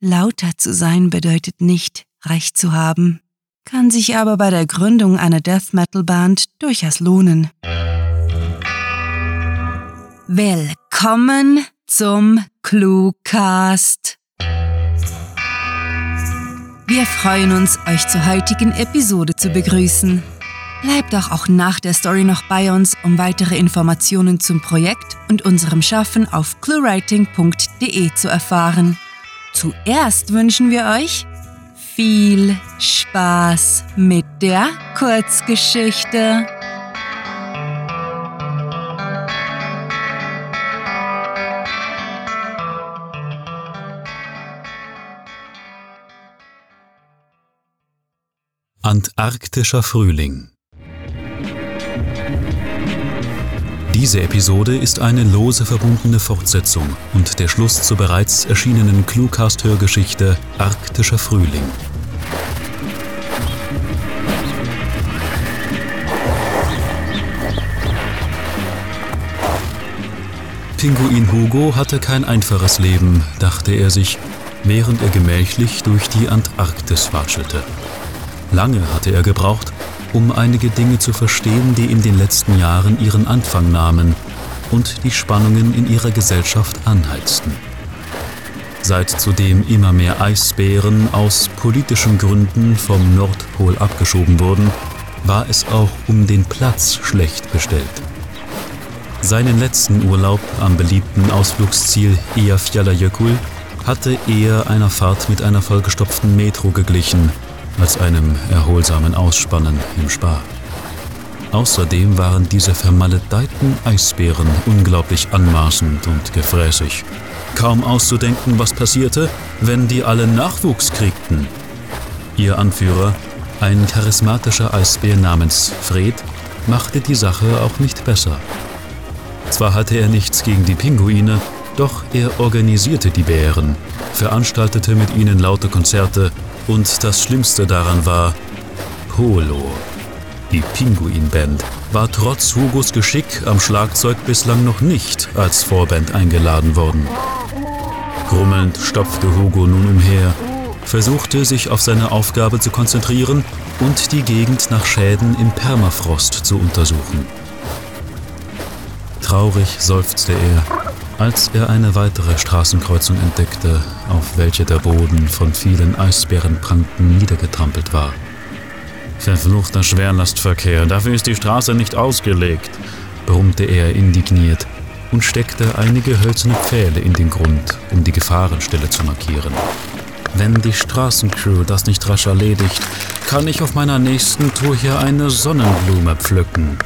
Lauter zu sein bedeutet nicht, Recht zu haben, kann sich aber bei der Gründung einer Death Metal Band durchaus lohnen. Willkommen zum Cluecast. Wir freuen uns, euch zur heutigen Episode zu begrüßen. Bleibt doch auch nach der Story noch bei uns, um weitere Informationen zum Projekt und unserem Schaffen auf cluewriting.de zu erfahren. Zuerst wünschen wir euch viel Spaß mit der Kurzgeschichte. Antarktischer Frühling Diese Episode ist eine lose verbundene Fortsetzung und der Schluss zur bereits erschienenen Cluecast-Hörgeschichte Arktischer Frühling. Pinguin Hugo hatte kein einfaches Leben, dachte er sich, während er gemächlich durch die Antarktis watschelte. Lange hatte er gebraucht, um einige Dinge zu verstehen, die in den letzten Jahren ihren Anfang nahmen und die Spannungen in ihrer Gesellschaft anheizten. Seit zudem immer mehr Eisbären aus politischen Gründen vom Nordpol abgeschoben wurden, war es auch um den Platz schlecht bestellt. Seinen letzten Urlaub am beliebten Ausflugsziel Eyjafjallajökull hatte er einer Fahrt mit einer vollgestopften Metro geglichen, als einem erholsamen Ausspannen im Spa. Außerdem waren diese vermaledeiten Eisbären unglaublich anmaßend und gefräßig. Kaum auszudenken, was passierte, wenn die alle Nachwuchs kriegten. Ihr Anführer, ein charismatischer Eisbär namens Fred, machte die Sache auch nicht besser. Zwar hatte er nichts gegen die Pinguine, doch er organisierte die Bären, veranstaltete mit ihnen laute Konzerte und das Schlimmste daran war Polo. Die Pinguin-Band war trotz Hugos Geschick am Schlagzeug bislang noch nicht als Vorband eingeladen worden. Grummelnd stopfte Hugo nun umher, versuchte sich auf seine Aufgabe zu konzentrieren und die Gegend nach Schäden im Permafrost zu untersuchen. Traurig seufzte er, als er eine weitere Straßenkreuzung entdeckte, auf welche der Boden von vielen Eisbärenpranken niedergetrampelt war. Verfluchter Schwerlastverkehr, dafür ist die Straße nicht ausgelegt, brummte er indigniert und steckte einige hölzerne Pfähle in den Grund, um die Gefahrenstelle zu markieren. Wenn die Straßencrew das nicht rasch erledigt, kann ich auf meiner nächsten Tour hier eine Sonnenblume pflücken.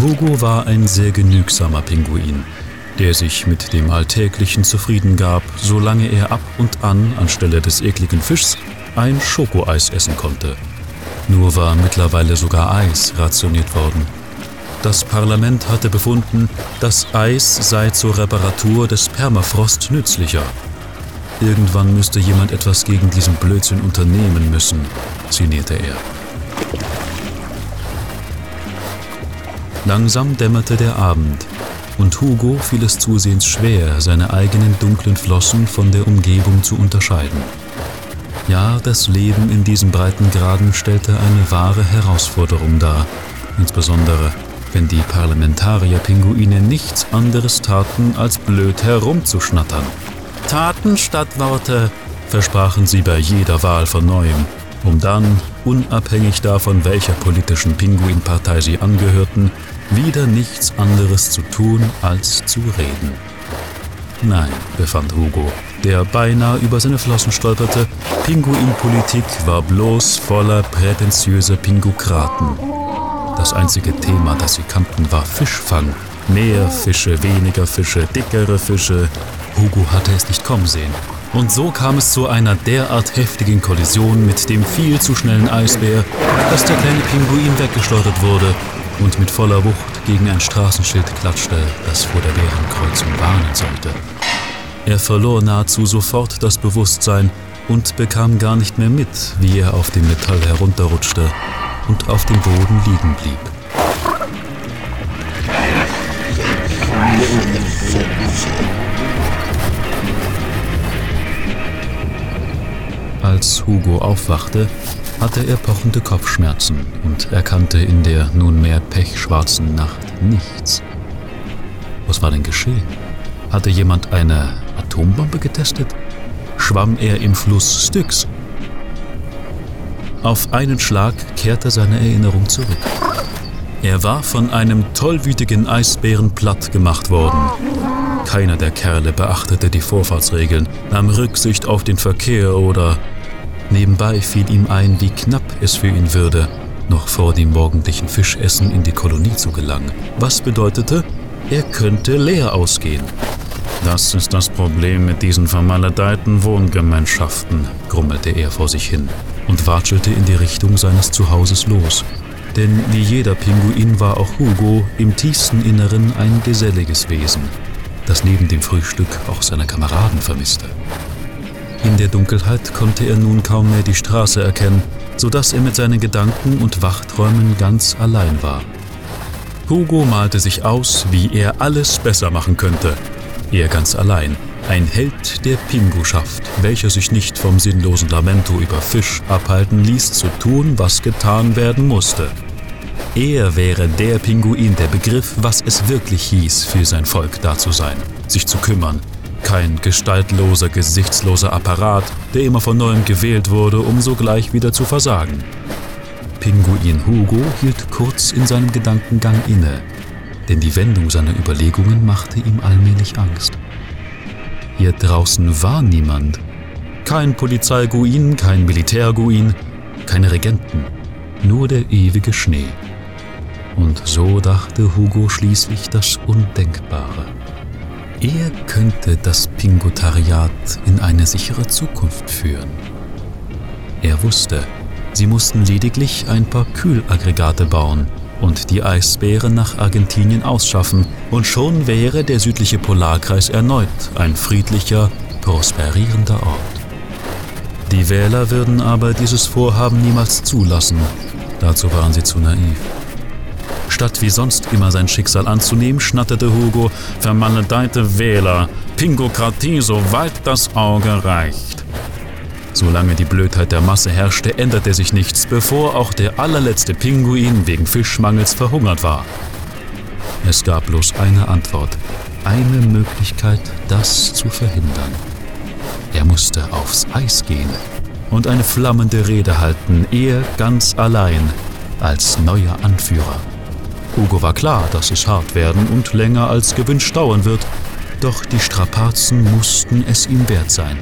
Hugo war ein sehr genügsamer Pinguin, der sich mit dem Alltäglichen zufrieden gab, solange er ab und an anstelle des ekligen Fischs ein Schokoeis essen konnte. Nur war mittlerweile sogar Eis rationiert worden. Das Parlament hatte befunden, das Eis sei zur Reparatur des Permafrost nützlicher. Irgendwann müsste jemand etwas gegen diesen Blödsinn unternehmen müssen, sinnierte er. Langsam dämmerte der Abend und Hugo fiel es zusehends schwer, seine eigenen dunklen Flossen von der Umgebung zu unterscheiden. Ja, das Leben in diesen Breitengraden stellte eine wahre Herausforderung dar, insbesondere wenn die Parlamentarier-Pinguine nichts anderes taten, als blöd herumzuschnattern. Taten statt Worte, versprachen sie bei jeder Wahl von neuem, um dann, unabhängig davon, welcher politischen Pinguinpartei sie angehörten, wieder nichts anderes zu tun als zu reden. Nein, befand Hugo, der beinahe über seine Flossen stolperte, Pinguinpolitik war bloß voller prätentiöser Pingukraten. Das einzige Thema, das sie kannten, war Fischfang. Mehr Fische, weniger Fische, dickere Fische. Hugo hatte es nicht kommen sehen. Und so kam es zu einer derart heftigen Kollision mit dem viel zu schnellen Eisbär, dass der kleine Pinguin weggeschleudert wurde und mit voller Wucht gegen ein Straßenschild klatschte, das vor der Bärenkreuzung warnen sollte. Er verlor nahezu sofort das Bewusstsein und bekam gar nicht mehr mit, wie er auf dem Metall herunterrutschte und auf dem Boden liegen blieb. als Hugo aufwachte, hatte er pochende Kopfschmerzen und erkannte in der nunmehr pechschwarzen Nacht nichts. Was war denn geschehen? Hatte jemand eine Atombombe getestet? Schwamm er im Fluss Styx? Auf einen Schlag kehrte seine Erinnerung zurück. Er war von einem tollwütigen Eisbären platt gemacht worden. Keiner der Kerle beachtete die Vorfahrtsregeln, nahm Rücksicht auf den Verkehr oder nebenbei fiel ihm ein, wie knapp es für ihn würde, noch vor dem morgendlichen Fischessen in die Kolonie zu gelangen. Was bedeutete, er könnte leer ausgehen. Das ist das Problem mit diesen vermaledeiten Wohngemeinschaften, grummelte er vor sich hin und watschelte in die Richtung seines Zuhauses los. Denn wie jeder Pinguin war auch Hugo im tiefsten Inneren ein geselliges Wesen, das neben dem Frühstück auch seine Kameraden vermisste. In der Dunkelheit konnte er nun kaum mehr die Straße erkennen, so dass er mit seinen Gedanken und Wachträumen ganz allein war. Hugo malte sich aus, wie er alles besser machen könnte. Er ganz allein, ein Held der Pinguschaft, welcher sich nicht vom sinnlosen Lamento über Fisch abhalten ließ, zu tun, was getan werden musste. Er wäre der Pinguin, der begriff, was es wirklich hieß, für sein Volk da zu sein, sich zu kümmern. Kein gestaltloser, gesichtsloser Apparat, der immer von neuem gewählt wurde, um sogleich wieder zu versagen. Pinguin Hugo hielt kurz in seinem Gedankengang inne, denn die Wendung seiner Überlegungen machte ihm allmählich Angst. Hier draußen war niemand. Kein Polizeiguin, kein Militärguin, keine Regenten, nur der ewige Schnee. Und so dachte Hugo schließlich das Undenkbare. Er könnte das Pingutariat in eine sichere Zukunft führen. Er wusste, sie mussten lediglich ein paar Kühlaggregate bauen und die Eisbären nach Argentinien ausschaffen, und schon wäre der südliche Polarkreis erneut ein friedlicher, prosperierender Ort. Die Wähler würden aber dieses Vorhaben niemals zulassen, dazu waren sie zu naiv. Statt wie sonst immer sein Schicksal anzunehmen, schnatterte Hugo, vermaledeite Wähler, Pingokratie, soweit das Auge reicht. Solange die Blödheit der Masse herrschte, änderte sich nichts, bevor auch der allerletzte Pinguin wegen Fischmangels verhungert war. Es gab bloß eine Antwort, eine Möglichkeit, das zu verhindern. Er musste aufs Eis gehen und eine flammende Rede halten, er ganz allein als neuer Anführer. Hugo war klar, dass es hart werden und länger als gewünscht dauern wird, doch die Strapazen mussten es ihm wert sein.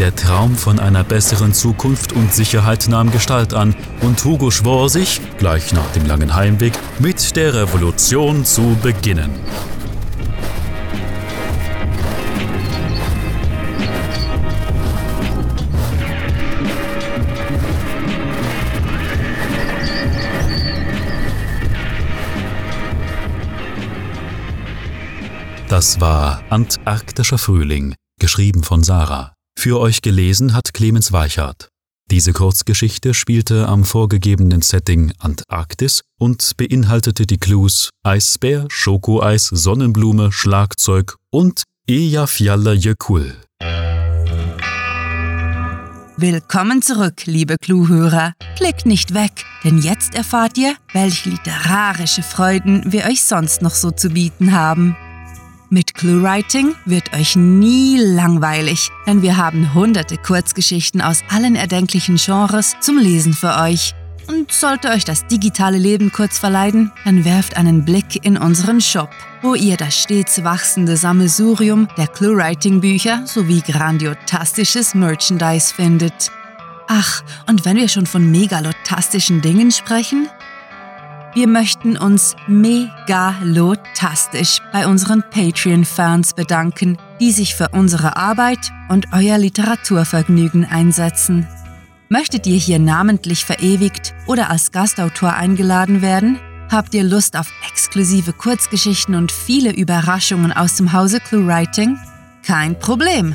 Der Traum von einer besseren Zukunft und Sicherheit nahm Gestalt an und Hugo schwor sich, gleich nach dem langen Heimweg, mit der Revolution zu beginnen. Das war Antarktischer Frühling, geschrieben von Sarah. Für euch gelesen hat Clemens Weichert. Diese Kurzgeschichte spielte am vorgegebenen Setting Antarktis und beinhaltete die Clues Eisbär, Schokoeis, Sonnenblume, Schlagzeug und Eyjafjallajökull. Willkommen zurück, liebe Clue-Hörer. Klickt nicht weg, denn jetzt erfahrt ihr, welche literarische Freuden wir euch sonst noch so zu bieten haben. ClueWriting wird euch nie langweilig, denn wir haben hunderte Kurzgeschichten aus allen erdenklichen Genres zum Lesen für euch. Und sollte euch das digitale Leben kurz verleiden, dann werft einen Blick in unseren Shop, wo ihr das stets wachsende Sammelsurium der ClueWriting-Bücher sowie grandiotastisches Merchandise findet. Ach, und wenn wir schon von megalotastischen Dingen sprechen, wir möchten uns megalotastisch bei unseren Patreon-Fans bedanken, die sich für unsere Arbeit und euer Literaturvergnügen einsetzen. Möchtet ihr hier namentlich verewigt oder als Gastautor eingeladen werden? Habt ihr Lust auf exklusive Kurzgeschichten und viele Überraschungen aus dem Hause ClueWriting? Kein Problem!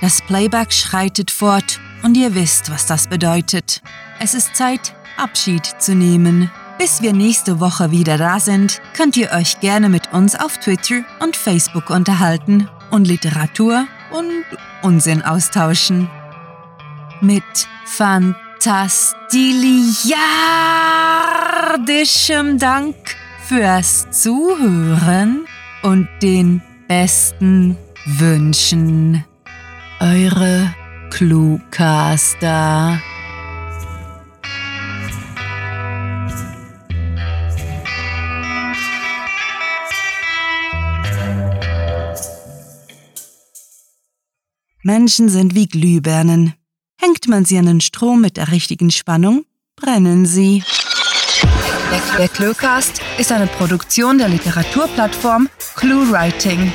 Das Playback schreitet fort und ihr wisst, was das bedeutet. Es ist Zeit, Abschied zu nehmen. Bis wir nächste Woche wieder da sind, könnt ihr euch gerne mit uns auf Twitter und Facebook unterhalten und Literatur und Unsinn austauschen. Mit fantastiliardischem Dank fürs Zuhören und den besten Wünschen. Eure Cluecaster. Menschen sind wie Glühbirnen. Hängt man sie an den Strom mit der richtigen Spannung, brennen sie. Der Cluecast ist eine Produktion der Literaturplattform ClueWriting.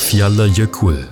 Eyjafjallajökull